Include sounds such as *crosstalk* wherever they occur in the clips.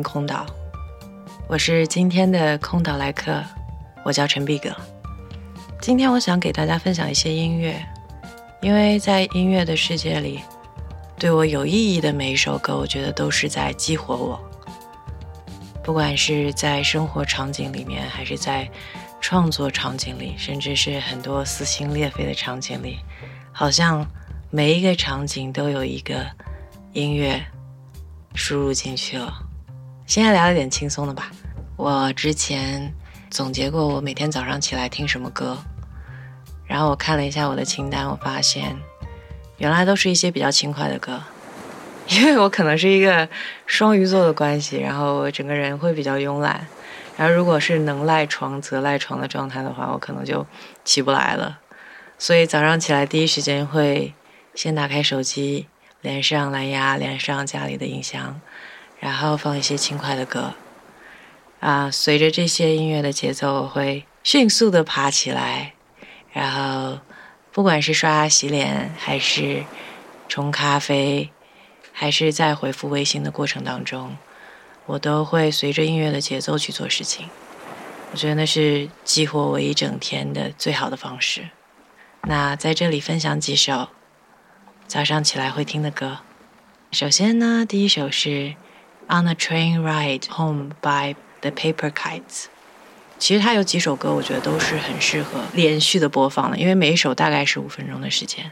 空岛，我是今天的空岛来客，我叫陈碧格。今天我想给大家分享一些音乐，因为在音乐的世界里，对我有意义的每一首歌，我觉得都是在激活我。不管是在生活场景里面，还是在创作场景里，甚至是很多撕心裂肺的场景里，好像每一个场景都有一个音乐。输入进去了。现在聊一点轻松的吧。我之前总结过我每天早上起来听什么歌，然后我看了一下我的清单，我发现原来都是一些比较轻快的歌。*laughs* 因为我可能是一个双鱼座的关系，然后我整个人会比较慵懒。然后如果是能赖床则赖床的状态的话，我可能就起不来了。所以早上起来第一时间会先打开手机。连上蓝牙，连上家里的音箱，然后放一些轻快的歌。啊，随着这些音乐的节奏，我会迅速的爬起来。然后，不管是刷牙洗脸，还是冲咖啡，还是在回复微信的过程当中，我都会随着音乐的节奏去做事情。我觉得那是激活我一整天的最好的方式。那在这里分享几首。早上起来会听的歌，首先呢，第一首是《On a Train Ride Home》by The Paper Kites。其实它有几首歌，我觉得都是很适合连续的播放的，因为每一首大概是五分钟的时间。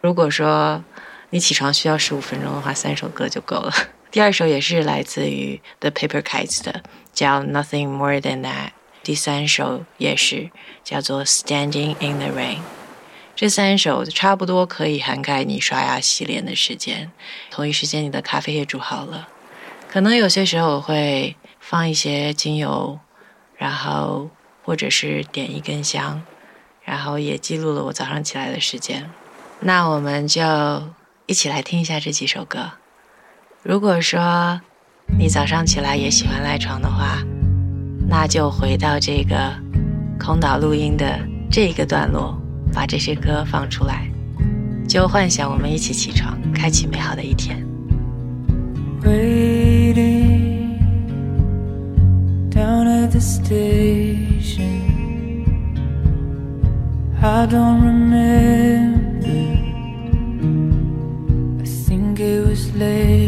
如果说你起床需要十五分钟的话，三首歌就够了。*laughs* 第二首也是来自于 The Paper Kites 的，叫《Nothing More Than That》。第三首也是叫做《Standing in the Rain》。这三首差不多可以涵盖你刷牙洗脸的时间，同一时间你的咖啡也煮好了。可能有些时候我会放一些精油，然后或者是点一根香，然后也记录了我早上起来的时间。那我们就一起来听一下这几首歌。如果说你早上起来也喜欢赖床的话，那就回到这个空岛录音的这一个段落。把这些歌放出来，就幻想我们一起起床，开启美好的一天。At the station. I don't remember. I think it was late.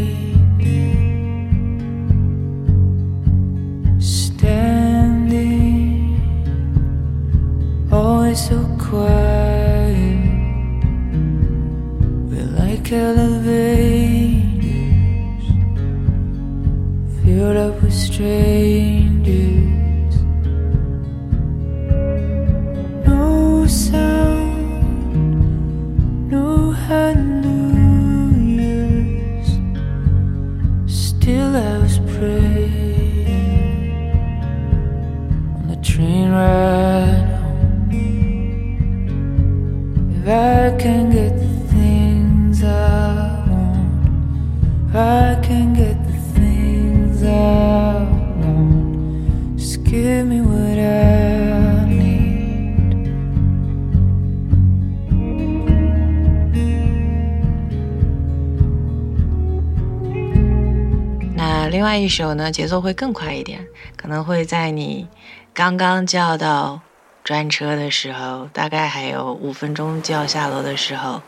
首呢，节奏会更快一点，可能会在你刚刚叫到专车的时候，大概还有五分钟就要下楼的时候，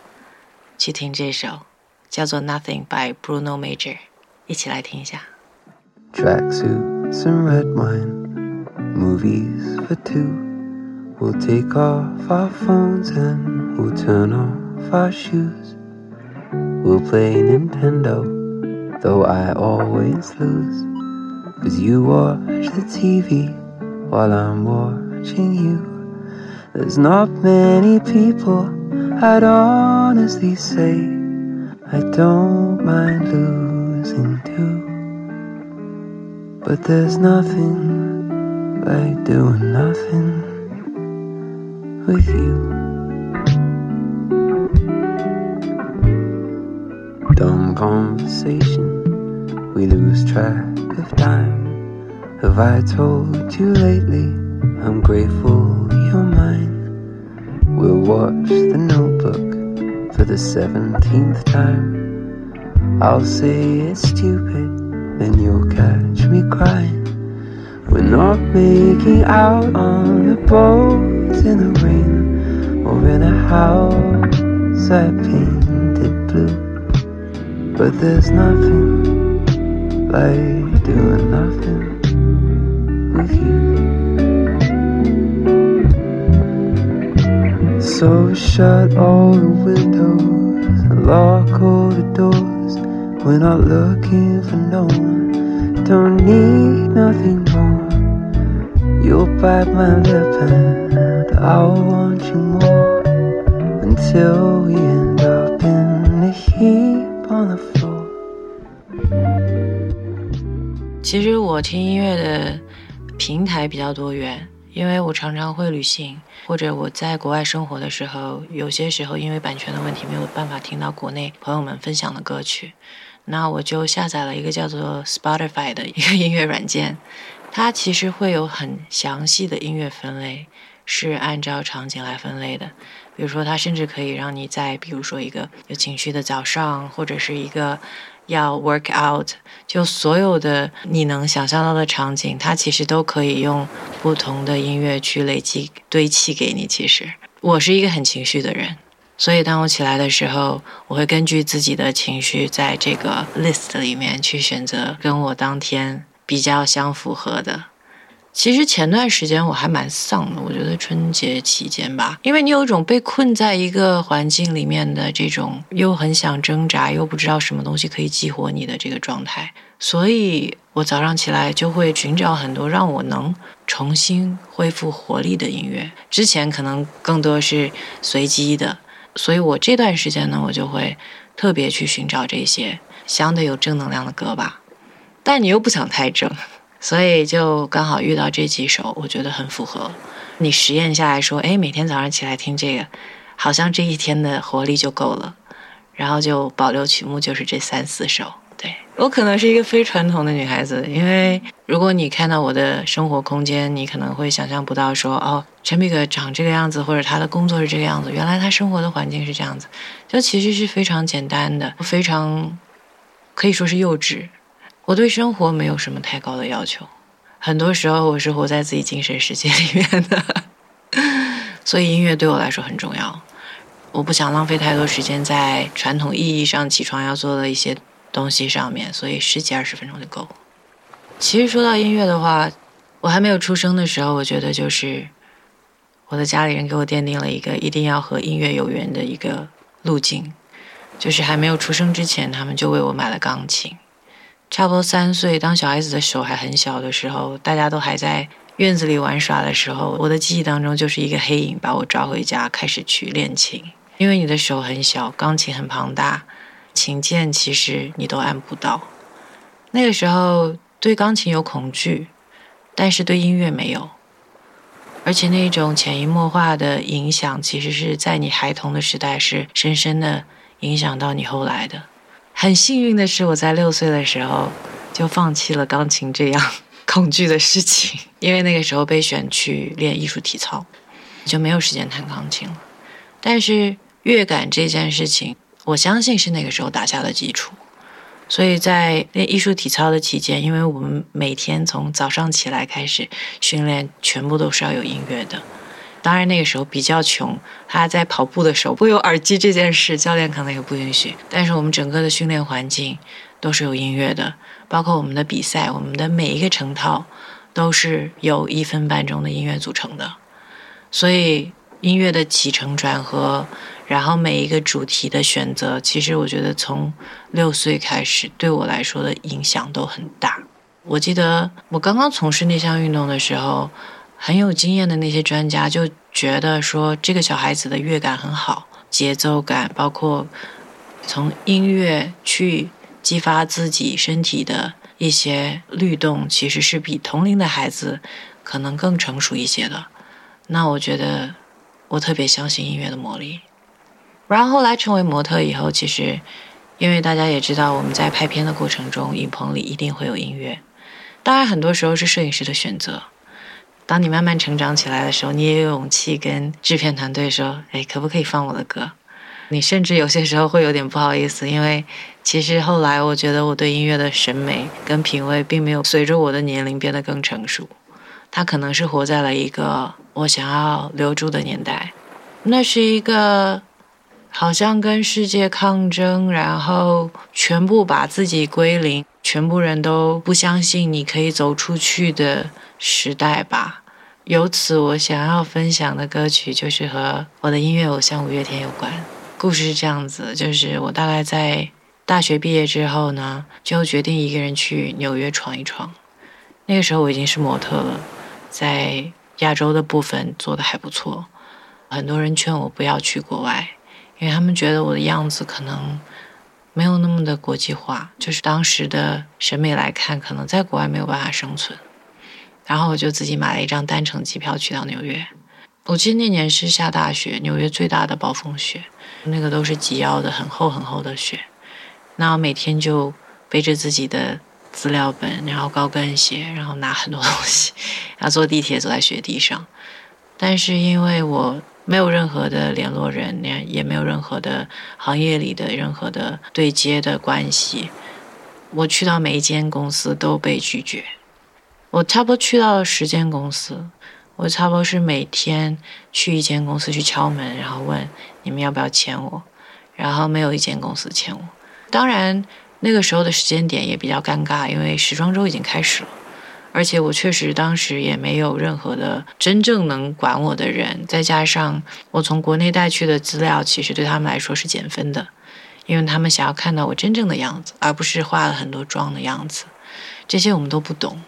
去听这首，叫做《Nothing》by Bruno Major，一起来听一下。Tracksuits and red wine, movies for two. We'll take off our phones and we'll turn off our shoes. We'll play Nintendo. Though I always lose. Cause you watch the TV while I'm watching you. There's not many people I'd honestly say I don't mind losing to. But there's nothing like doing nothing with you. Dumb conversation, we lose track of time. Have I told you lately? I'm grateful you're mine. We'll watch the notebook for the seventeenth time. I'll say it's stupid, then you'll catch me crying. We're not making out on the boat in the rain or in a house I blue. But there's nothing like doing nothing with you. So shut all the windows and lock all the doors. We're not looking for no one, don't need nothing more. You'll bite my lip and I'll want you more until we end up in the heat. 其实我听音乐的平台比较多元，因为我常常会旅行，或者我在国外生活的时候，有些时候因为版权的问题没有办法听到国内朋友们分享的歌曲，那我就下载了一个叫做 Spotify 的一个音乐软件，它其实会有很详细的音乐分类，是按照场景来分类的。比如说，它甚至可以让你在，比如说一个有情绪的早上，或者是一个要 work out，就所有的你能想象到的场景，它其实都可以用不同的音乐去累积堆砌给你。其实我是一个很情绪的人，所以当我起来的时候，我会根据自己的情绪，在这个 list 里面去选择跟我当天比较相符合的。其实前段时间我还蛮丧的，我觉得春节期间吧，因为你有一种被困在一个环境里面的这种，又很想挣扎，又不知道什么东西可以激活你的这个状态，所以我早上起来就会寻找很多让我能重新恢复活力的音乐。之前可能更多是随机的，所以我这段时间呢，我就会特别去寻找这些相对有正能量的歌吧，但你又不想太正。所以就刚好遇到这几首，我觉得很符合。你实验下来说，哎，每天早上起来听这个，好像这一天的活力就够了。然后就保留曲目就是这三四首。对我可能是一个非传统的女孩子，因为如果你看到我的生活空间，你可能会想象不到说，哦，陈碧格长这个样子，或者他的工作是这个样子，原来他生活的环境是这样子，就其实是非常简单的，非常可以说是幼稚。我对生活没有什么太高的要求，很多时候我是活在自己精神世界里面的，*laughs* 所以音乐对我来说很重要。我不想浪费太多时间在传统意义上起床要做的一些东西上面，所以十几二十分钟就够了。其实说到音乐的话，我还没有出生的时候，我觉得就是我的家里人给我奠定了一个一定要和音乐有缘的一个路径，就是还没有出生之前，他们就为我买了钢琴。差不多三岁，当小孩子的手还很小的时候，大家都还在院子里玩耍的时候，我的记忆当中就是一个黑影把我抓回家，开始去练琴。因为你的手很小，钢琴很庞大，琴键其实你都按不到。那个时候对钢琴有恐惧，但是对音乐没有，而且那种潜移默化的影响，其实是在你孩童的时代是深深的影响到你后来的。很幸运的是，我在六岁的时候就放弃了钢琴这样恐惧的事情，因为那个时候被选去练艺术体操，就没有时间弹钢琴了。但是乐感这件事情，我相信是那个时候打下的基础。所以在练艺术体操的期间，因为我们每天从早上起来开始训练，全部都是要有音乐的。当然那个时候比较穷，他在跑步的时候不有耳机这件事，教练可能也不允许。但是我们整个的训练环境都是有音乐的，包括我们的比赛，我们的每一个成套都是由一分半钟的音乐组成的。所以音乐的起承转合，然后每一个主题的选择，其实我觉得从六岁开始对我来说的影响都很大。我记得我刚刚从事那项运动的时候，很有经验的那些专家就觉得说，这个小孩子的乐感很好，节奏感，包括从音乐去激发自己身体的一些律动，其实是比同龄的孩子可能更成熟一些的。那我觉得我特别相信音乐的魔力。然后后来成为模特以后，其实因为大家也知道，我们在拍片的过程中，影棚里一定会有音乐。当然，很多时候是摄影师的选择。当你慢慢成长起来的时候，你也有勇气跟制片团队说：“哎，可不可以放我的歌？”你甚至有些时候会有点不好意思，因为其实后来我觉得我对音乐的审美跟品味并没有随着我的年龄变得更成熟。它可能是活在了一个我想要留住的年代。那是一个。好像跟世界抗争，然后全部把自己归零，全部人都不相信你可以走出去的时代吧。由此，我想要分享的歌曲就是和我的音乐偶像五月天有关。故事是这样子，就是我大概在大学毕业之后呢，就决定一个人去纽约闯一闯。那个时候我已经是模特了，在亚洲的部分做的还不错，很多人劝我不要去国外。因为他们觉得我的样子可能没有那么的国际化，就是当时的审美来看，可能在国外没有办法生存。然后我就自己买了一张单程机票去到纽约。我记得那年是下大雪，纽约最大的暴风雪，那个都是及腰的很厚很厚的雪。那我每天就背着自己的资料本，然后高跟鞋，然后拿很多东西，然后坐地铁走在雪地上。但是因为我。没有任何的联络人，也也没有任何的行业里的任何的对接的关系。我去到每一间公司都被拒绝。我差不多去到了十间公司，我差不多是每天去一间公司去敲门，然后问你们要不要签我，然后没有一间公司签我。当然那个时候的时间点也比较尴尬，因为时装周已经开始了。而且我确实当时也没有任何的真正能管我的人，再加上我从国内带去的资料，其实对他们来说是减分的，因为他们想要看到我真正的样子，而不是化了很多妆的样子。这些我们都不懂，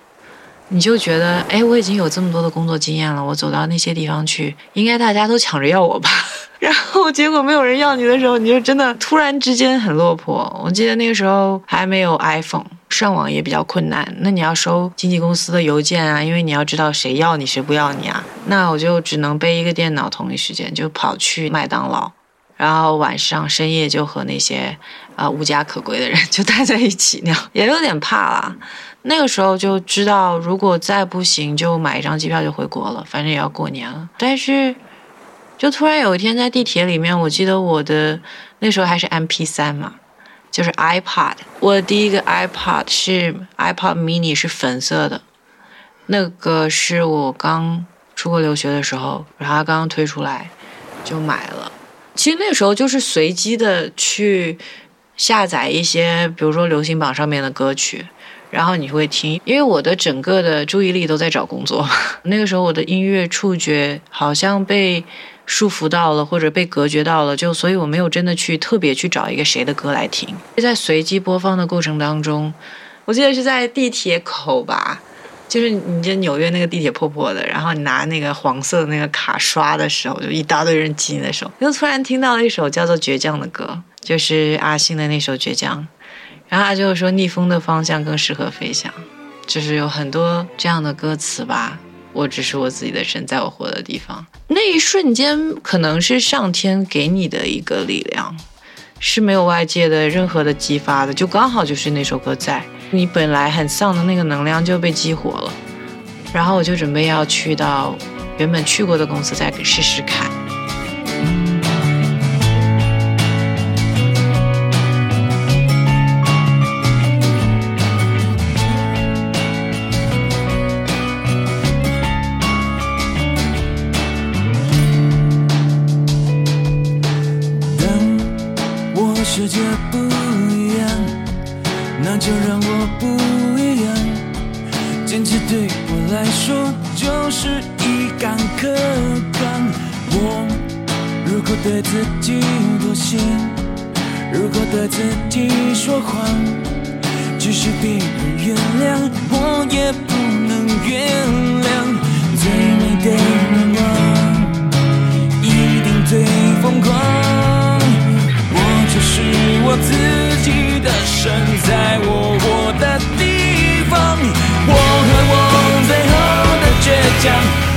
你就觉得，哎，我已经有这么多的工作经验了，我走到那些地方去，应该大家都抢着要我吧？*laughs* 然后结果没有人要你的时候，你就真的突然之间很落魄。我记得那个时候还没有 iPhone。上网也比较困难，那你要收经纪公司的邮件啊，因为你要知道谁要你谁不要你啊。那我就只能背一个电脑，同一时间就跑去麦当劳，然后晚上深夜就和那些啊无家可归的人 *laughs* 就待在一起，那样也有点怕啦。那个时候就知道，如果再不行，就买一张机票就回国了，反正也要过年了。但是，就突然有一天在地铁里面，我记得我的那时候还是 M P 三嘛。就是 iPod，我第一个 iPod 是 iPod Mini，是粉色的，那个是我刚出国留学的时候，然后刚刚推出来就买了。其实那个时候就是随机的去下载一些，比如说流行榜上面的歌曲，然后你会听。因为我的整个的注意力都在找工作，*laughs* 那个时候我的音乐触觉好像被。束缚到了，或者被隔绝到了，就所以我没有真的去特别去找一个谁的歌来听。在随机播放的过程当中，我记得是在地铁口吧，就是你这纽约那个地铁破破的，然后你拿那个黄色的那个卡刷的时候，就一大堆人挤你的手，又突然听到了一首叫做《倔强》的歌，就是阿信的那首《倔强》，然后他就说逆风的方向更适合飞翔，就是有很多这样的歌词吧。我只是我自己的神，在我活的地方，那一瞬间可能是上天给你的一个力量，是没有外界的任何的激发的，就刚好就是那首歌在你本来很丧的那个能量就被激活了，然后我就准备要去到原本去过的公司再试试看。如果对自己说谎，即使别人原谅，我也不能原谅。最美的愿望，一定最疯狂。我就是我自己的神，在我活的地方。我和我最后的倔强，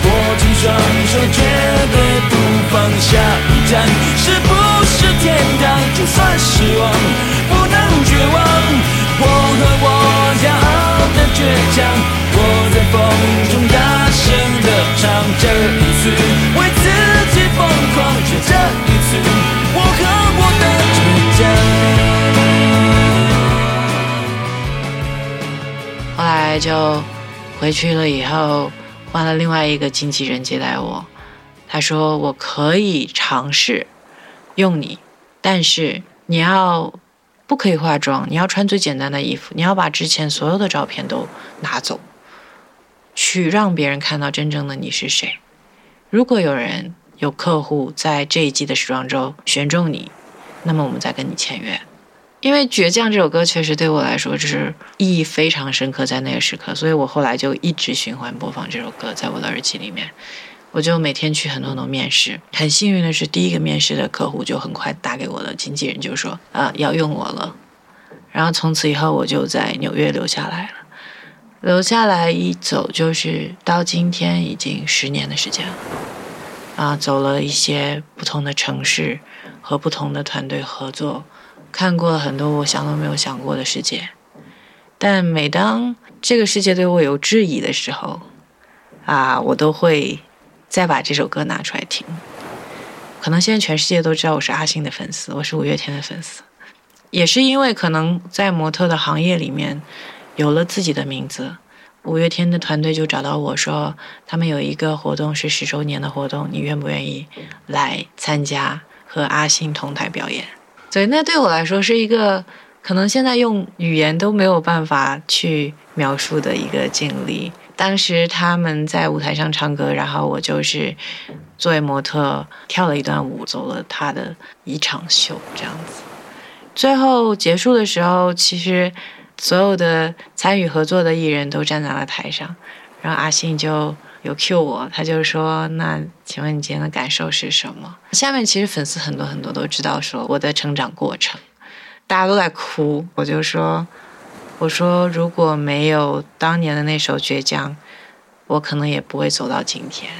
握紧双手，绝对算失望，不能绝望。我和我骄傲的倔强，我在风中大声的唱，这一次为自己疯狂，就这一次，我和我的倔强。后来就回去了，以后换了另外一个经纪人接待我，他说我可以尝试用你，但是你要。不可以化妆，你要穿最简单的衣服，你要把之前所有的照片都拿走，去让别人看到真正的你是谁。如果有人有客户在这一季的时装周选中你，那么我们再跟你签约。因为《倔强》这首歌确实对我来说就是意义非常深刻，在那个时刻，所以我后来就一直循环播放这首歌在我的耳机里面。我就每天去很多很多面试，很幸运的是，第一个面试的客户就很快打给我的经纪人，就说啊要用我了。然后从此以后，我就在纽约留下来了。留下来一走就是到今天已经十年的时间了。啊，走了一些不同的城市和不同的团队合作，看过了很多我想都没有想过的世界。但每当这个世界对我有质疑的时候，啊，我都会。再把这首歌拿出来听，可能现在全世界都知道我是阿信的粉丝，我是五月天的粉丝，也是因为可能在模特的行业里面有了自己的名字，五月天的团队就找到我说，他们有一个活动是十周年的活动，你愿不愿意来参加和阿信同台表演？所以那对我来说是一个可能现在用语言都没有办法去描述的一个经历。当时他们在舞台上唱歌，然后我就是作为模特跳了一段舞，走了他的一场秀，这样子。最后结束的时候，其实所有的参与合作的艺人都站在了台上，然后阿信就有 cue 我，他就说：“那请问你今天的感受是什么？”下面其实粉丝很多很多都知道说我的成长过程，大家都在哭，我就说。我说，如果没有当年的那首《倔强》，我可能也不会走到今天。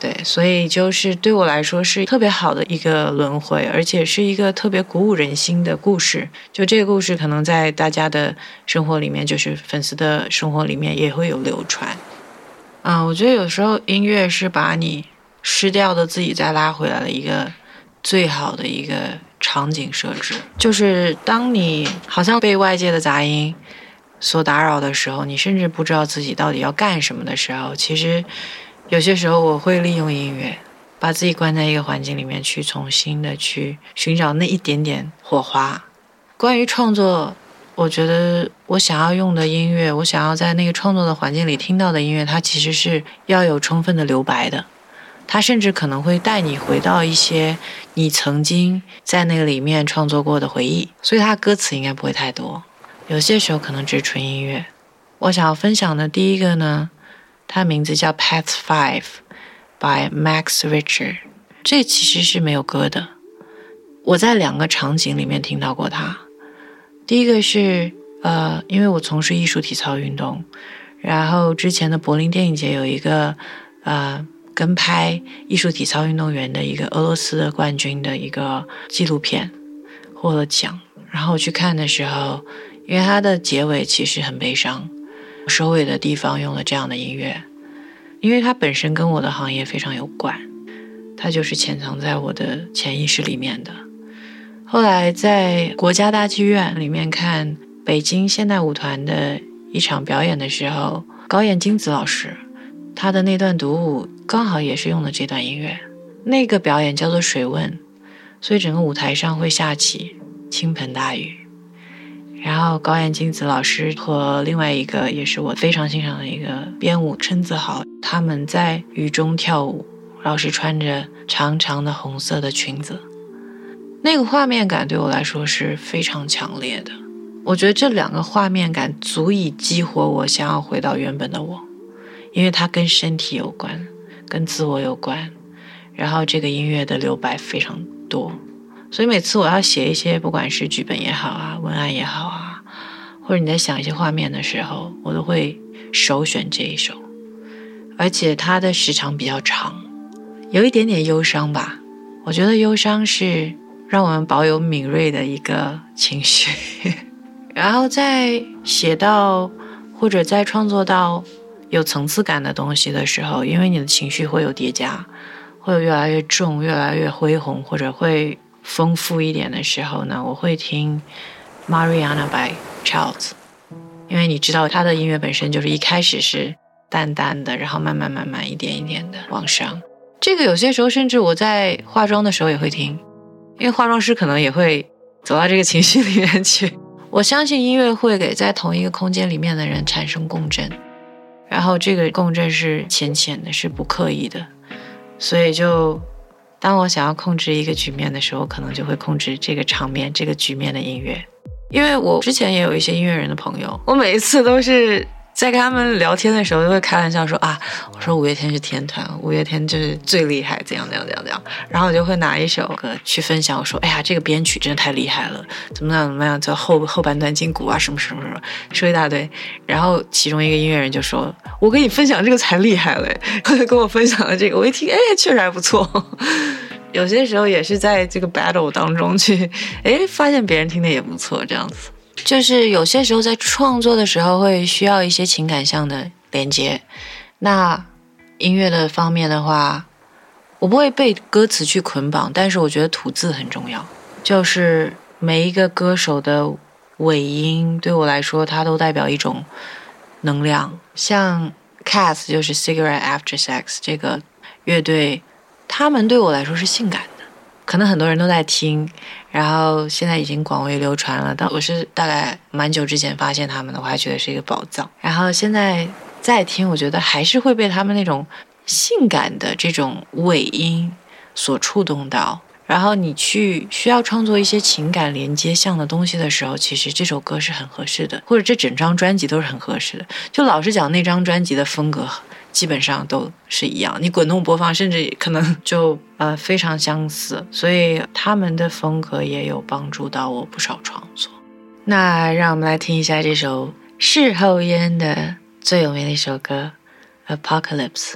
对，所以就是对我来说是特别好的一个轮回，而且是一个特别鼓舞人心的故事。就这个故事，可能在大家的生活里面，就是粉丝的生活里面也会有流传。啊，我觉得有时候音乐是把你失掉的自己再拉回来的一个最好的一个。场景设置就是当你好像被外界的杂音所打扰的时候，你甚至不知道自己到底要干什么的时候，其实有些时候我会利用音乐，把自己关在一个环境里面，去重新的去寻找那一点点火花。关于创作，我觉得我想要用的音乐，我想要在那个创作的环境里听到的音乐，它其实是要有充分的留白的。它甚至可能会带你回到一些你曾经在那个里面创作过的回忆，所以它歌词应该不会太多。有些时候可能只是纯音乐。我想要分享的第一个呢，它名字叫《Path Five》by Max Richter。这其实是没有歌的。我在两个场景里面听到过它。第一个是呃，因为我从事艺术体操运动，然后之前的柏林电影节有一个呃。跟拍艺术体操运动员的一个俄罗斯的冠军的一个纪录片获了奖，然后我去看的时候，因为它的结尾其实很悲伤，收尾的地方用了这样的音乐，因为它本身跟我的行业非常有关，它就是潜藏在我的潜意识里面的。后来在国家大剧院里面看北京现代舞团的一场表演的时候，高演金子老师。他的那段独舞刚好也是用的这段音乐，那个表演叫做水问，所以整个舞台上会下起倾盆大雨。然后高岩金子老师和另外一个也是我非常欣赏的一个编舞陈子豪，他们在雨中跳舞，老师穿着长长的红色的裙子，那个画面感对我来说是非常强烈的。我觉得这两个画面感足以激活我想要回到原本的我，因为它跟身体有关，跟自我有关。然后这个音乐的留白非常多，所以每次我要写一些，不管是剧本也好啊，文案也好啊，或者你在想一些画面的时候，我都会首选这一首。而且它的时长比较长，有一点点忧伤吧。我觉得忧伤是让我们保有敏锐的一个情绪。*laughs* 然后在写到或者在创作到有层次感的东西的时候，因为你的情绪会有叠加。会有越来越重、越来越恢宏，或者会丰富一点的时候呢，我会听 Mariana by Charles，因为你知道他的音乐本身就是一开始是淡淡的，然后慢慢慢慢一点一点的往上。这个有些时候甚至我在化妆的时候也会听，因为化妆师可能也会走到这个情绪里面去。我相信音乐会给在同一个空间里面的人产生共振，然后这个共振是浅浅的，是不刻意的。所以，就当我想要控制一个局面的时候，可能就会控制这个场面、这个局面的音乐。因为我之前也有一些音乐人的朋友，我每一次都是。在跟他们聊天的时候，就会开玩笑说啊，我说五月天是天团，五月天就是最厉害，怎样怎样怎样怎样。然后我就会拿一首歌去分享，我说，哎呀，这个编曲真的太厉害了，怎么样怎么样，就后后半段金鼓啊，什么什么什么，说一大堆。然后其中一个音乐人就说，我跟你分享这个才厉害嘞，他 *laughs* 就跟我分享了这个，我一听，哎，确实还不错。*laughs* 有些时候也是在这个 battle 当中去，哎，发现别人听的也不错，这样子。就是有些时候在创作的时候会需要一些情感上的连接，那音乐的方面的话，我不会被歌词去捆绑，但是我觉得吐字很重要。就是每一个歌手的尾音对我来说，它都代表一种能量。像 Cats 就是 Cigarette After Sex 这个乐队，他们对我来说是性感的，可能很多人都在听。然后现在已经广为流传了，但我是大概蛮久之前发现他们的，我还觉得是一个宝藏。然后现在再听，我觉得还是会被他们那种性感的这种尾音所触动到。然后你去需要创作一些情感连接像的东西的时候，其实这首歌是很合适的，或者这整张专辑都是很合适的。就老实讲，那张专辑的风格。基本上都是一样，你滚动播放，甚至可能就呃非常相似，所以他们的风格也有帮助到我不少创作。那让我们来听一下这首事后烟的最有名的一首歌《Apocalypse》。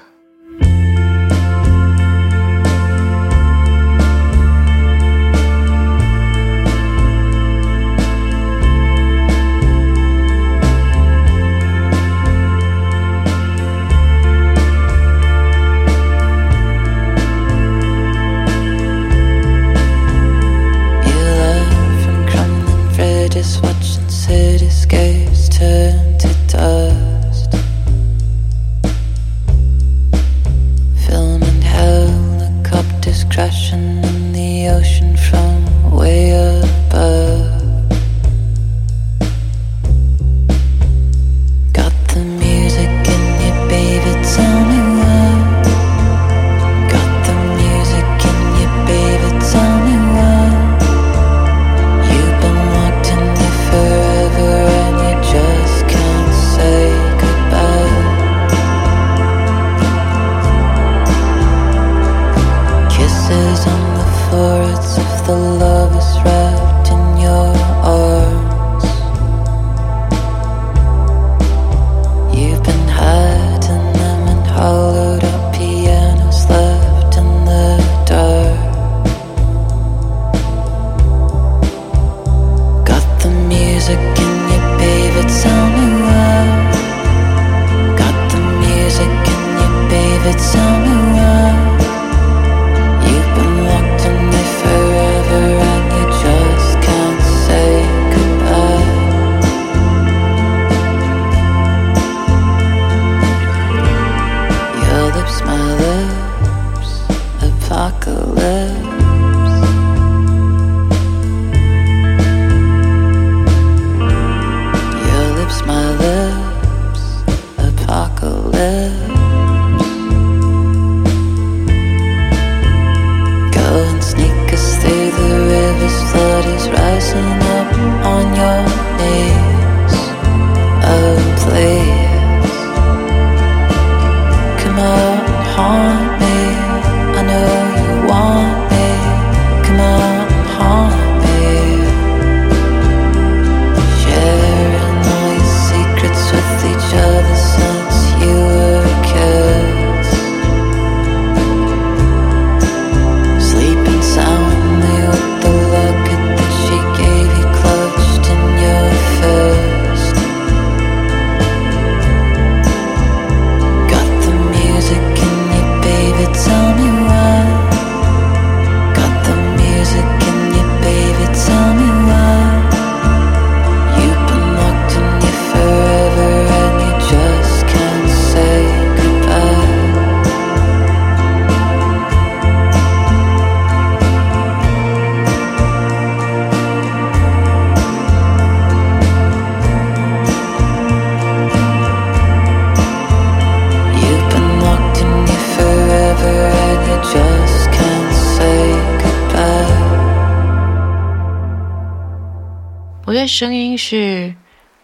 声音是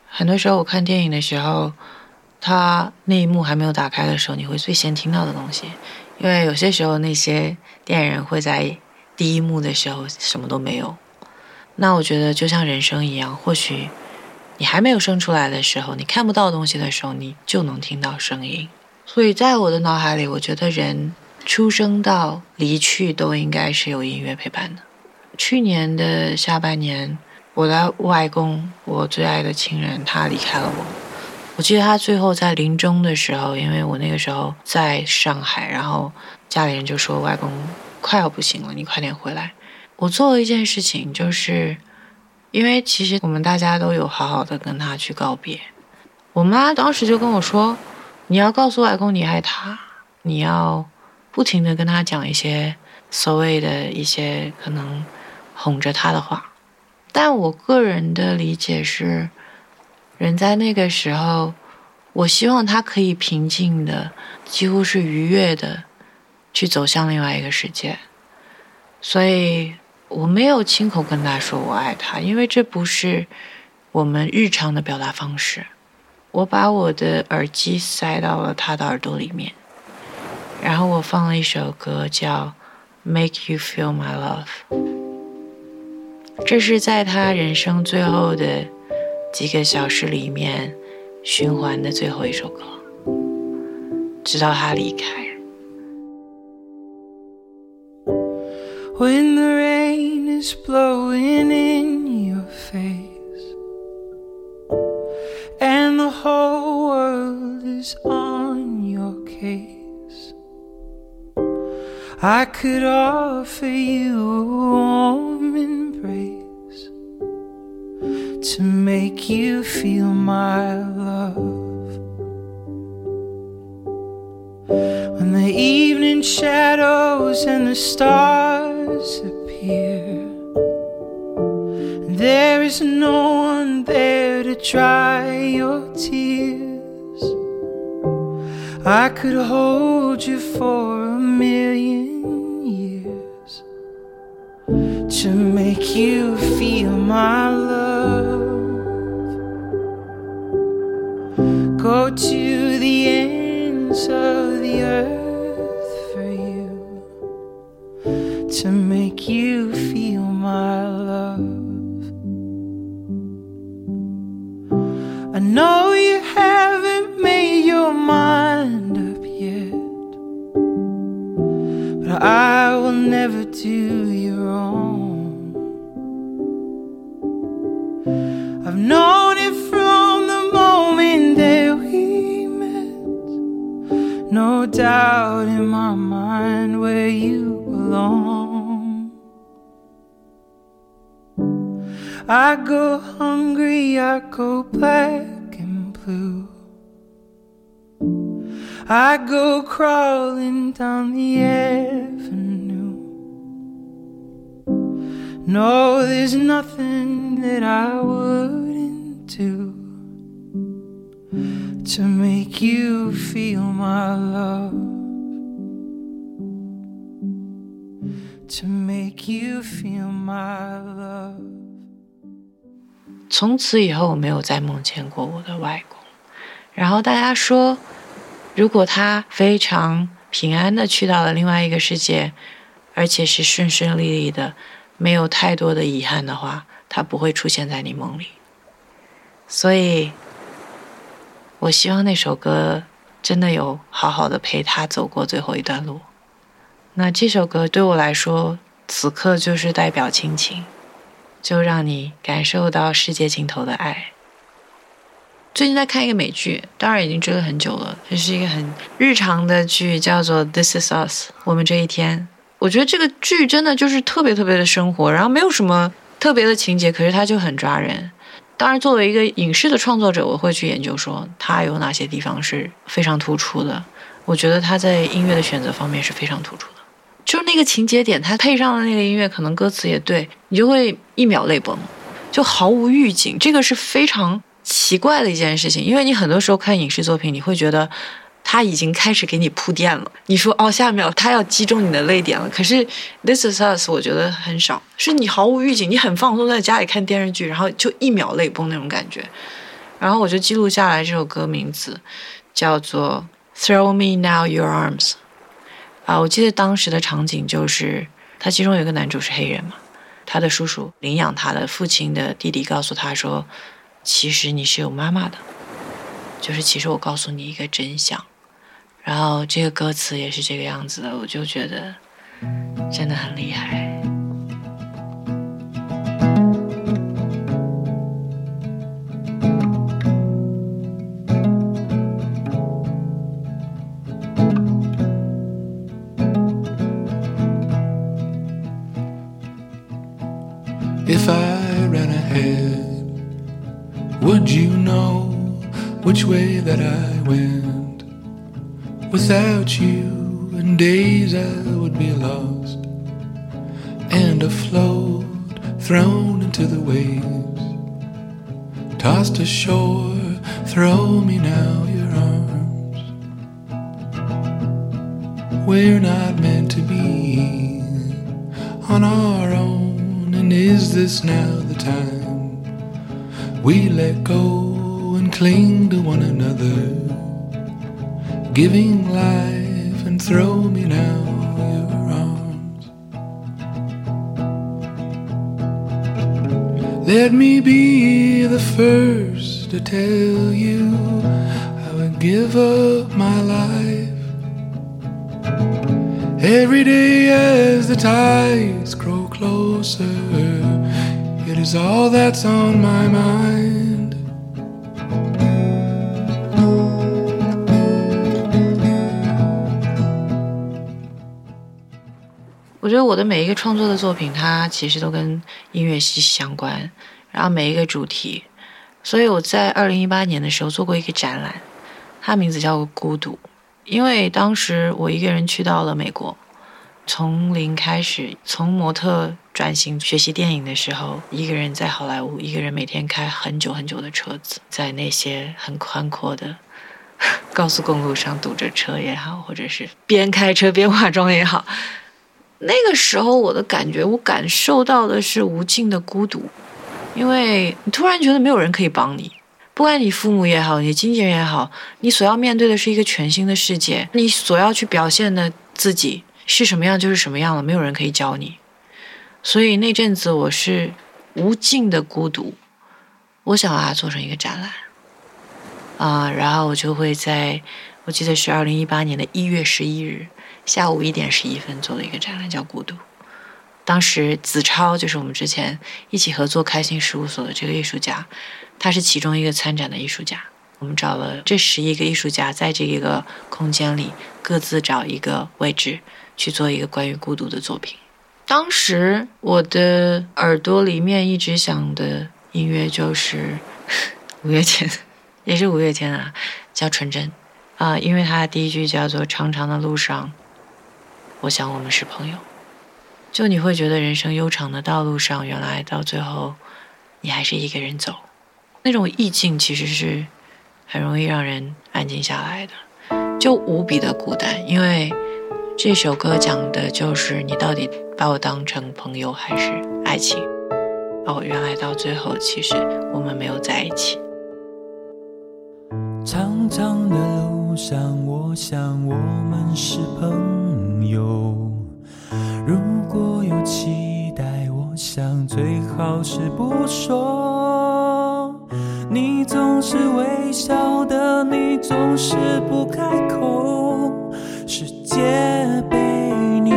很多时候我看电影的时候，它那一幕还没有打开的时候，你会最先听到的东西。因为有些时候那些电影人会在第一幕的时候什么都没有。那我觉得就像人生一样，或许你还没有生出来的时候，你看不到东西的时候，你就能听到声音。所以在我的脑海里，我觉得人出生到离去都应该是有音乐陪伴的。去年的下半年，我的外公，我最爱的亲人，他离开了我。我记得他最后在临终的时候，因为我那个时候在上海，然后家里人就说外公快要不行了，你快点回来。我做了一件事情，就是因为其实我们大家都有好好的跟他去告别。我妈当时就跟我说：“你要告诉外公你爱他，你要不停的跟他讲一些所谓的一些可能哄着他的话。”但我个人的理解是，人在那个时候，我希望他可以平静的，几乎是愉悦的去走向另外一个世界，所以。我没有亲口跟他说我爱他，因为这不是我们日常的表达方式。我把我的耳机塞到了他的耳朵里面，然后我放了一首歌叫《Make You Feel My Love》，这是在他人生最后的几个小时里面循环的最后一首歌，直到他离开。When the rain is blowing in your face and the whole world is on your case, I could offer you a warm embrace to make you feel my love. When the evening shadows and the stars appear, there is no one there to dry your tears. I could hold you for a million to make you feel my love. Go to the ends of the earth for you to make you feel my love. I know you haven't made your mind up yet, but I will never do Doubt in my mind where you belong. I go hungry, I go black and blue. I go crawling down the avenue. No, there's nothing that I wouldn't do to make you feel my love. To make you feel my love. 从此以后，我没有再梦见过我的外公。然后大家说，如果他非常平安的去到了另外一个世界，而且是顺顺利利的，没有太多的遗憾的话，他不会出现在你梦里。所以，我希望那首歌真的有好好的陪他走过最后一段路。那这首歌对我来说，此刻就是代表亲情，就让你感受到世界尽头的爱。最近在看一个美剧，当然已经追了很久了，这是一个很日常的剧，叫做《This Is Us》，我们这一天。我觉得这个剧真的就是特别特别的生活，然后没有什么特别的情节，可是它就很抓人。当然，作为一个影视的创作者，我会去研究说他有哪些地方是非常突出的。我觉得他在音乐的选择方面是非常突出的。就是那个情节点，它配上的那个音乐，可能歌词也对你就会一秒泪崩，就毫无预警。这个是非常奇怪的一件事情，因为你很多时候看影视作品，你会觉得他已经开始给你铺垫了。你说哦，下一秒他要击中你的泪点了。可是《This Is Us》我觉得很少，是你毫无预警，你很放松在家里看电视剧，然后就一秒泪崩那种感觉。然后我就记录下来这首歌名字叫做《Throw Me Now Your Arms》啊，我记得当时的场景就是他其中有一个男主是黑人嘛，他的叔叔领养他的父亲的弟弟告诉他说，其实你是有妈妈的，就是其实我告诉你一个真相。然后这个歌词也是这个样子的，我就觉得真的很厉害。If I ran ahead, would you know which way that I went? Without you, in days I would be lost and afloat, thrown into the waves, tossed ashore. Throw me now your arms. We're not meant to be on our own, and is this now the time we let go and cling to one another? Giving life and throw me now your arms. Let me be the first to tell you I would give up my life. Every day as the tides grow closer, it is all that's on my mind. 我觉得我的每一个创作的作品，它其实都跟音乐息息相关，然后每一个主题。所以我在二零一八年的时候做过一个展览，它名字叫《孤独》，因为当时我一个人去到了美国，从零开始，从模特转型学习电影的时候，一个人在好莱坞，一个人每天开很久很久的车子，在那些很宽阔的高速公路上堵着车也好，或者是边开车边化妆也好。那个时候，我的感觉，我感受到的是无尽的孤独，因为你突然觉得没有人可以帮你，不管你父母也好，你经纪人也好，你所要面对的是一个全新的世界，你所要去表现的自己是什么样就是什么样了，没有人可以教你。所以那阵子我是无尽的孤独，我想把它做成一个展览，啊，然后我就会在，我记得是二零一八年的一月十一日。下午一点十一分做了一个展览，叫《孤独》。当时子超就是我们之前一起合作开心事务所的这个艺术家，他是其中一个参展的艺术家。我们找了这十一个艺术家，在这一个空间里各自找一个位置去做一个关于孤独的作品。当时我的耳朵里面一直响的音乐就是 *laughs* 五月天，也是五月天啊，叫《纯真》啊，因为他的第一句叫做“长长的路上”。我想我们是朋友，就你会觉得人生悠长的道路上，原来到最后，你还是一个人走，那种意境其实是很容易让人安静下来的，就无比的孤单。因为这首歌讲的就是你到底把我当成朋友还是爱情？哦，原来到最后，其实我们没有在一起。长长的路想，我想我们是朋友。如果有期待，我想最好是不说。你总是微笑的，你总是不开口，世界被你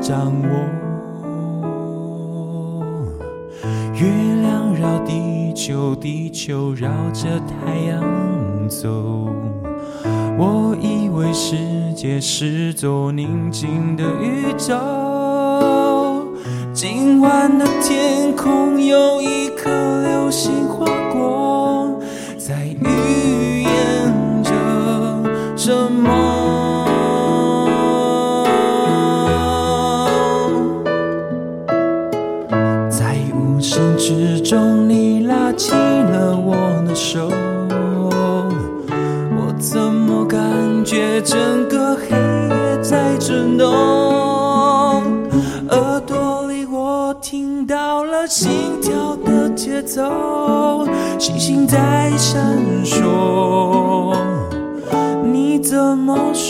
掌握。月亮绕地球，地球绕着太阳走。我以为世界是座宁静的宇宙，今晚的天空有一颗流星划节奏，星星在闪烁，你怎么说？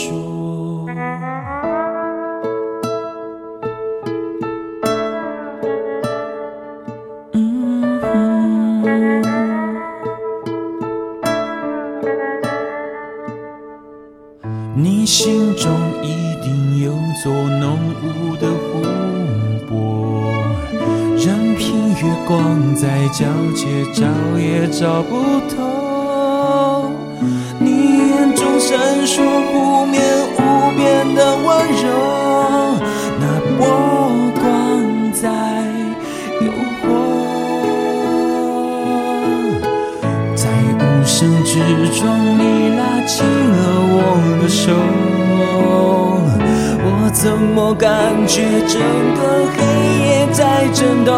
小姐，找也找不透。你眼中闪烁湖面无边的温柔，那波光在诱惑。在无声之中，你拉紧了我的手，我怎么感觉整个黑夜在震动？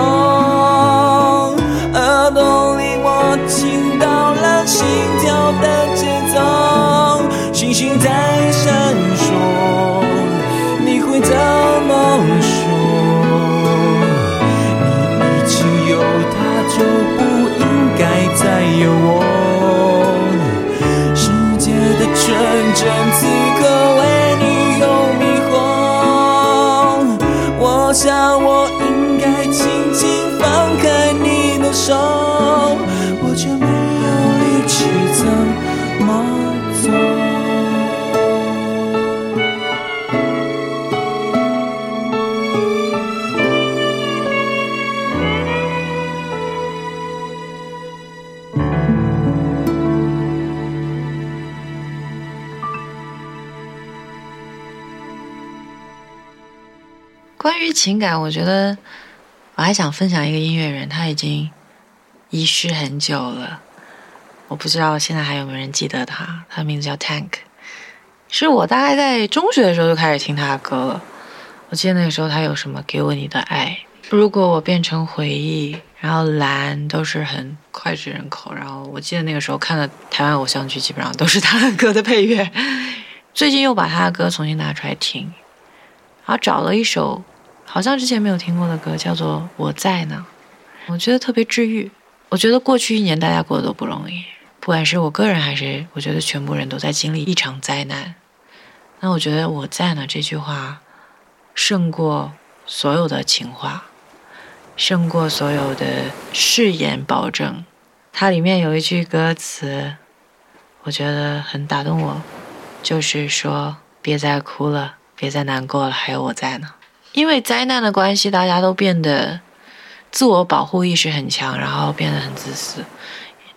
情感，我觉得我还想分享一个音乐人，他已经遗失很久了，我不知道现在还有没有人记得他。他的名字叫 Tank，是我大概在中学的时候就开始听他的歌了。我记得那个时候他有什么《给我你的爱》，如果我变成回忆，然后蓝都是很脍炙人口。然后我记得那个时候看的台湾偶像剧，基本上都是他的歌的配乐。*laughs* 最近又把他的歌重新拿出来听，然后找了一首好像之前没有听过的歌，叫做《我在呢》，我觉得特别治愈。我觉得过去一年大家过得都不容易，不管是我个人还是我觉得全部人都在经历一场灾难。那我觉得“我在呢”这句话胜过所有的情话，胜过所有的誓言保证。它里面有一句歌词，我觉得很打动我，就是说：“别再哭了，别再难过了，还有我在呢。”因为灾难的关系，大家都变得自我保护意识很强，然后变得很自私，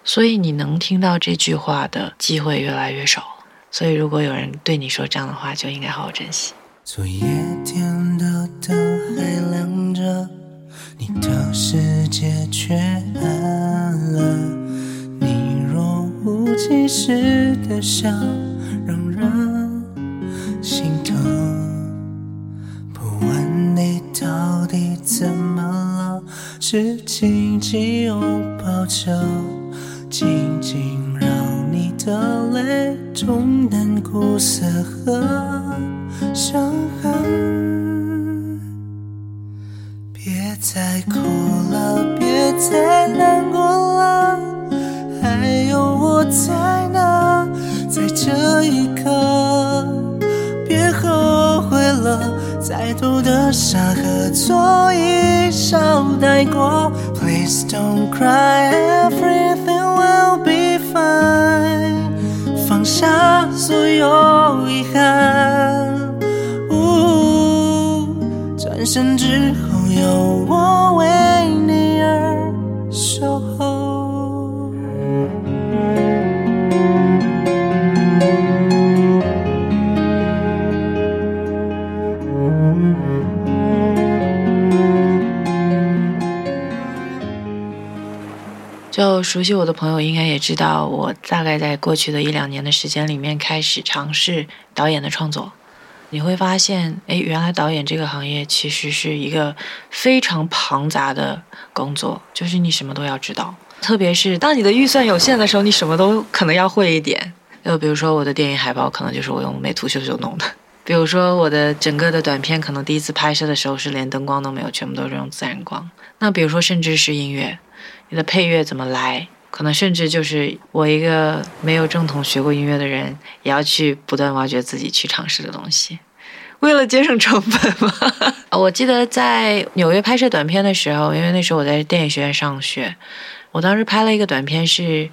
所以你能听到这句话的机会越来越少。所以，如果有人对你说这样的话，就应该好好珍惜。昨夜天的灯还亮着，你的世界却暗了。你若无其事的笑，让人心怎么了，是紧紧拥抱着，紧紧让你的泪冲淡苦涩和伤痕。别再哭了，别再难过了，还有我在呢，在这一刻，再多的伤和错一笑带过。Please don't cry, everything will be fine。放下所有遗憾。呜，转身之后有我为你而守候。就熟悉我的朋友应该也知道，我大概在过去的一两年的时间里面开始尝试导演的创作。你会发现，哎，原来导演这个行业其实是一个非常庞杂的工作，就是你什么都要知道。特别是当你的预算有限的时候，你什么都可能要会一点。又比如说我的电影海报可能就是我用美图秀秀弄的，比如说我的整个的短片可能第一次拍摄的时候是连灯光都没有，全部都是用自然光。那比如说甚至是音乐，你的配乐怎么来？可能甚至就是我一个没有正统学过音乐的人，也要去不断挖掘自己去尝试的东西，为了节省成本嘛。*laughs* 我记得在纽约拍摄短片的时候，因为那时候我在电影学院上学，我当时拍了一个短片，是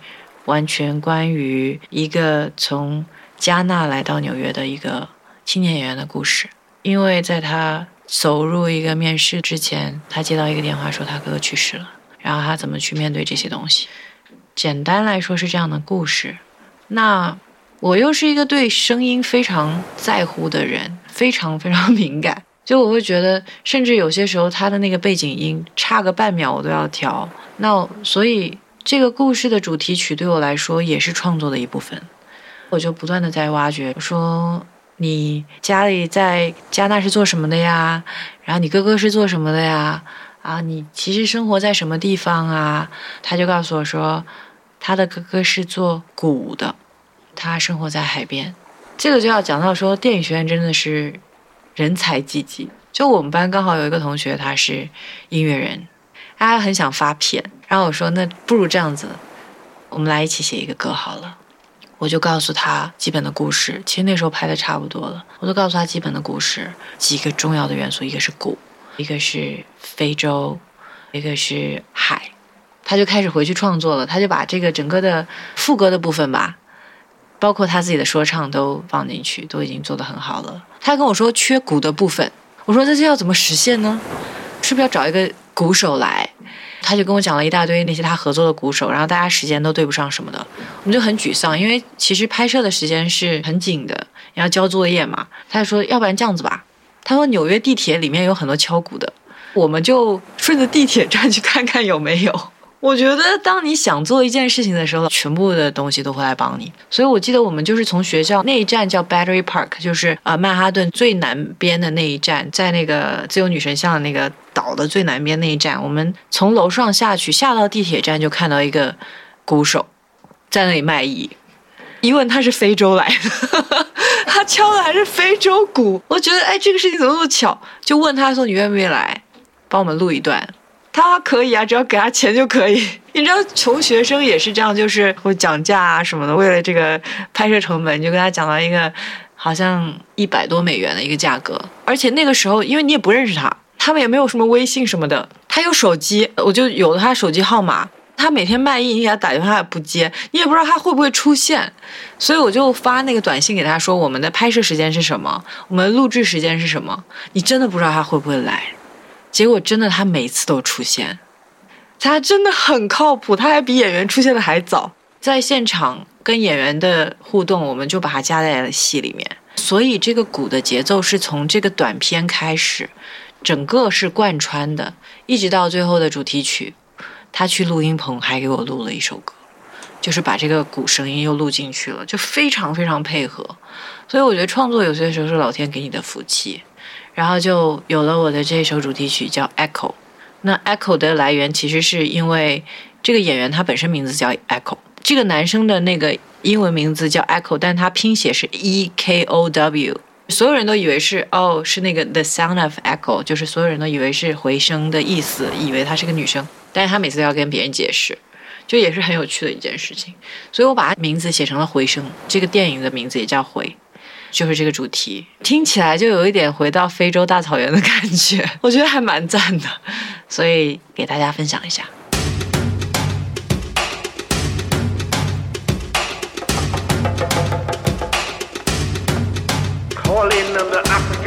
完全关于一个从加纳来到纽约的一个青年演员的故事。因为在他走入一个面试之前，他接到一个电话说他哥哥去世了，然后他怎么去面对这些东西。简单来说是这样的故事。那我又是一个对声音非常在乎的人，非常非常敏感。*laughs* 就我会觉得，甚至有些时候他的那个背景音差个半秒我都要调。那所以这个故事的主题曲对我来说也是创作的一部分。我就不断的在挖掘，说你家里在加纳是做什么的呀？然后你哥哥是做什么的呀？啊，你其实生活在什么地方啊？他就告诉我说，他的哥哥是做鼓的，他生活在海边。这个就要讲到说，电影学院真的是人才济济。就我们班刚好有一个同学，他是音乐人，他很想发片。然后我说，那不如这样子，我们来一起写一个歌好了。我就告诉他基本的故事，其实那时候拍的差不多了。我就告诉他基本的故事，几个重要的元素，一个是鼓，一个是非洲，一个是海。他就开始回去创作了，他就把这个整个的副歌的部分吧，包括他自己的说唱都放进去，都已经做得很好了。他跟我说缺鼓的部分，我说这这要怎么实现呢？是不是要找一个鼓手来？他就跟我讲了一大堆那些他合作的鼓手，然后大家时间都对不上什么的，我们就很沮丧，因为其实拍摄的时间是很紧的，要交作业嘛。他就说，要不然这样子吧，他说纽约地铁里面有很多敲鼓的，我们就顺着地铁站去看看有没有。我觉得，当你想做一件事情的时候，全部的东西都会来帮你。所以我记得我们就是从学校那一站叫 Battery Park，就是啊曼哈顿最南边的那一站，在那个自由女神像那个岛的最南边那一站，我们从楼上下去，下到地铁站就看到一个鼓手在那里卖艺。一问他是非洲来的，敲的还是非洲鼓。我觉得哎，这个事情怎么那么巧？就问他说你愿不愿意来帮我们录一段？他可以啊，只要给他钱就可以。*laughs* 你知道，穷学生也是这样，就是会讲价啊什么的。为了这个拍摄成本，就跟他讲到一个好像一百多美元的一个价格。而且那个时候，因为你也不认识他，他们也没有什么微信什么的。他有手机，我就有了他手机号码。他每天卖艺，你给他打电话也不接，你也不知道他会不会出现。所以我就发那个短信给他说：“我们的拍摄时间是什么？我们录制时间是什么？你真的不知道他会不会来。”结果真的，他每次都出现，他真的很靠谱，他还比演员出现的还早。在现场跟演员的互动，我们就把他加在了戏里面。所以这个鼓的节奏是从这个短片开始，整个是贯穿的，一直到最后的主题曲。他去录音棚还给我录了一首歌，就是把这个鼓声音又录进去了，就非常非常配合。所以我觉得创作有些时候是老天给你的福气。然后就有了我的这首主题曲，叫《Echo》。那 Echo 的来源其实是因为这个演员他本身名字叫 Echo，这个男生的那个英文名字叫 Echo，但他拼写是 E K O W，所有人都以为是哦是那个 The Sound of Echo，就是所有人都以为是回声的意思，以为她是个女生，但是他每次都要跟别人解释就也是很有趣的一件事情。所以我把他名字写成了回声这个电影的名字也叫回就是这个主题。听起来就有一点回到非洲大草原的感觉 *laughs* 我觉得还蛮赞的。所以给大家分享一下。Calling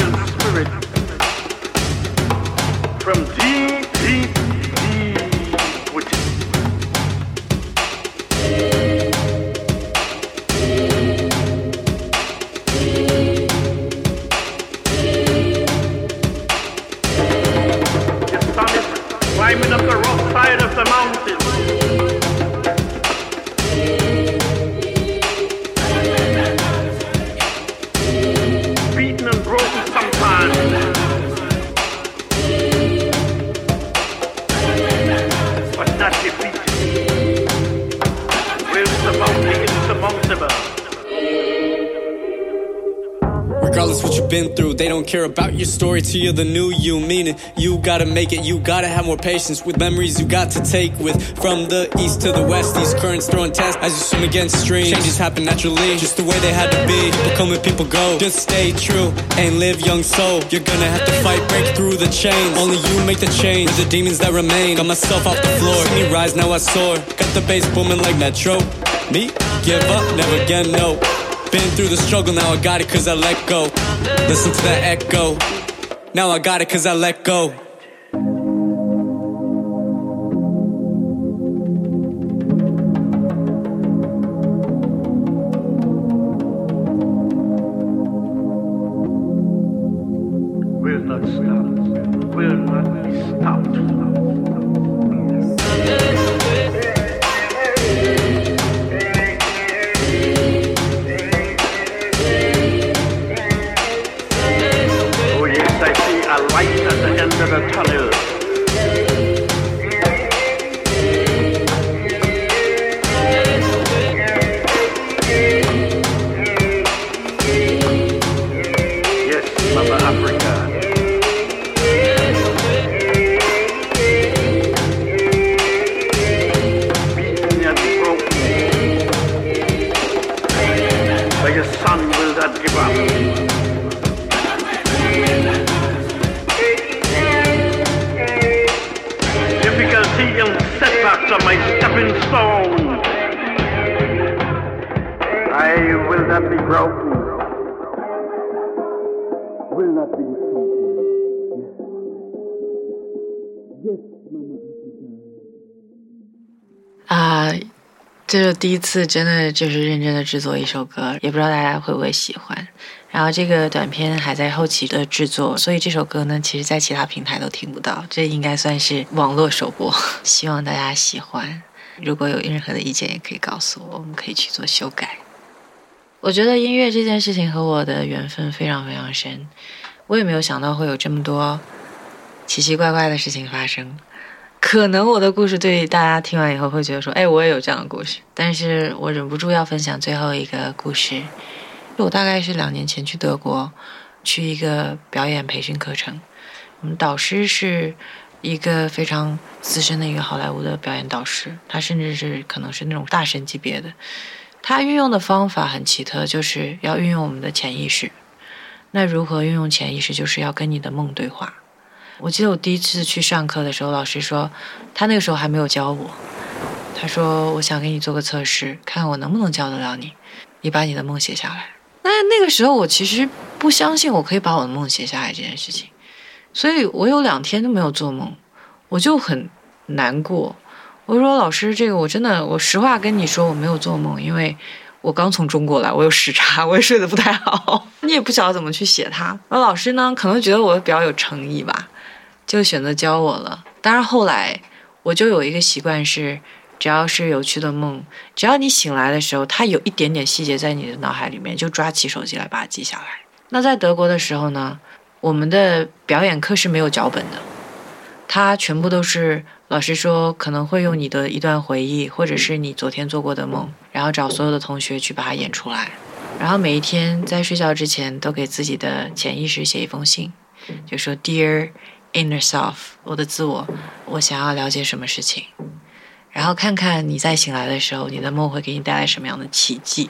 They don't care about your story till you're the new you. Meaning, you gotta make it, you gotta have more patience with memories you got to take with. From the east to the west, these currents throwing tests as you swim against streams. Changes happen naturally, just the way they had to be. People come people go. Just stay true and live young soul. You're gonna have to fight, break through the chains. Only you make the change. The demons that remain. Got myself off the floor. See me rise, now I soar. Got the bass booming like Metro. Me, give up, never again, no. Been through the struggle, now I got it cause I let go. Listen to that echo. Now I got it cause I let go. 这是第一次真的就是认真的制作一首歌，也不知道大家会不会喜欢。然后这个短片还在后期的制作，所以这首歌呢，其实在其他平台都听不到，这应该算是网络首播。*laughs* 希望大家喜欢，如果有任何的意见，也可以告诉我，我们可以去做修改。我觉得音乐这件事情和我的缘分非常非常深，我也没有想到会有这么多奇奇怪怪的事情发生。可能我的故事对大家听完以后会觉得说，哎，我也有这样的故事，但是我忍不住要分享最后一个故事。我大概是两年前去德国，去一个表演培训课程，我们导师是一个非常资深的一个好莱坞的表演导师，他甚至是可能是那种大神级别的。他运用的方法很奇特，就是要运用我们的潜意识。那如何运用潜意识？就是要跟你的梦对话。我记得我第一次去上课的时候，老师说他那个时候还没有教我，他说我想给你做个测试，看看我能不能教得了你。你把你的梦写下来。那那个时候我其实不相信我可以把我的梦写下来这件事情，所以我有两天都没有做梦，我就很难过。我说老师，这个我真的，我实话跟你说，我没有做梦，因为我刚从中国来，我有时差，我也睡得不太好，*laughs* 你也不晓得怎么去写它。那老师呢，可能觉得我比较有诚意吧，就选择教我了。当然后来我就有一个习惯是，只要是有趣的梦，只要你醒来的时候，它有一点点细节在你的脑海里面，就抓起手机来把它记下来。那在德国的时候呢，我们的表演课是没有脚本的，它全部都是老师说可能会用你的一段回忆，或者是你昨天做过的梦，然后找所有的同学去把它演出来。然后每一天在睡觉之前，都给自己的潜意识写一封信，就说 Dear Inner Self，我的自我，我想要了解什么事情，然后看看你在醒来的时候，你的梦会给你带来什么样的奇迹。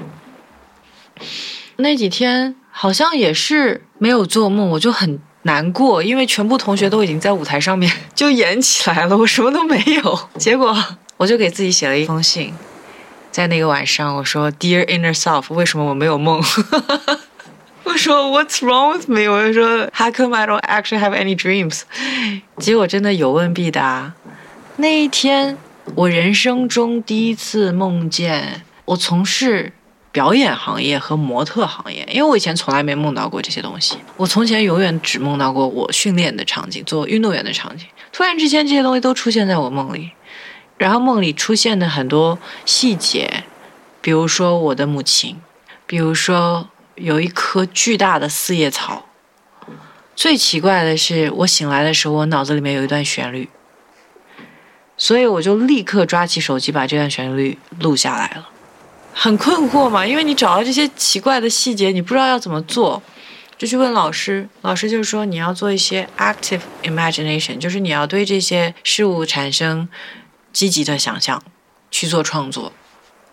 那几天好像也是没有做梦，我就很难过，因为全部同学都已经在舞台上面 *laughs* 就演起来了，我什么都没有。结果我就给自己写了一封信，在那个晚上我说：“Dear inner self，为什么我没有梦？” *laughs* 我说 What's wrong with me？我就说 How come I don't actually have any dreams？结果真的有问必答。那一天，我人生中第一次梦见我从事表演行业和模特行业，因为我以前从来没梦到过这些东西。我从前永远只梦到过我训练的场景，做运动员的场景。突然之间，这些东西都出现在我梦里，然后梦里出现的很多细节，比如说我的母亲，比如说有一棵巨大的四叶草。最奇怪的是，我醒来的时候，我脑子里面有一段旋律，所以我就立刻抓起手机把这段旋律录下来了。很困惑嘛，因为你找到这些奇怪的细节，你不知道要怎么做。就去问老师，老师就说你要做一些 active imagination，就是你要对这些事物产生积极的想象，去做创作。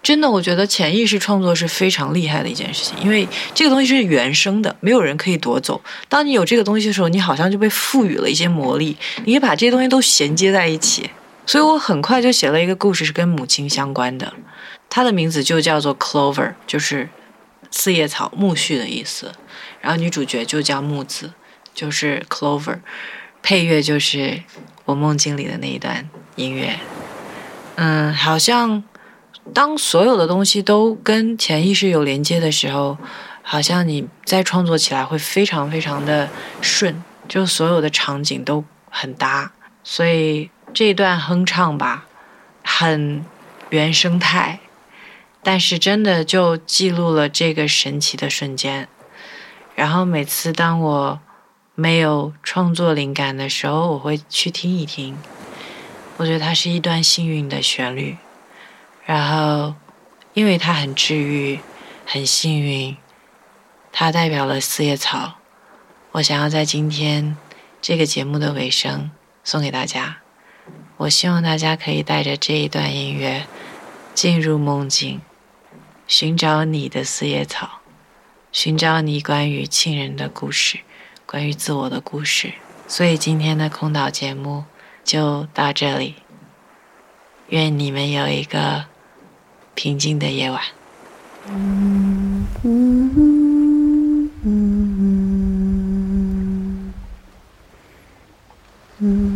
真的，我觉得潜意识创作是非常厉害的一件事情，因为这个东西是原生的，没有人可以夺走。当你有这个东西的时候，你好像就被赋予了一些魔力，你可以把这些东西都衔接在一起。所以我很快就写了一个故事，是跟母亲相关的，它的名字就叫做 Clover，就是四叶草、苜蓿的意思。然后女主角就叫木子，就是 Clover，配乐就是我梦境里的那一段音乐。嗯，好像。当所有的东西都跟潜意识有连接的时候，好像你在创作起来会非常非常的顺，就所有的场景都很搭。所以这段哼唱吧，很原生态，但是真的就记录了这个神奇的瞬间。然后每次当我没有创作灵感的时候，我会去听一听，我觉得它是一段幸运的旋律。然后，因为它很治愈，很幸运，它代表了四叶草。我想要在今天这个节目的尾声送给大家。我希望大家可以带着这一段音乐进入梦境，寻找你的四叶草，寻找你关于亲人的故事，关于自我的故事。所以今天的空岛节目就到这里。愿你们有一个。平静的夜晚。Mm.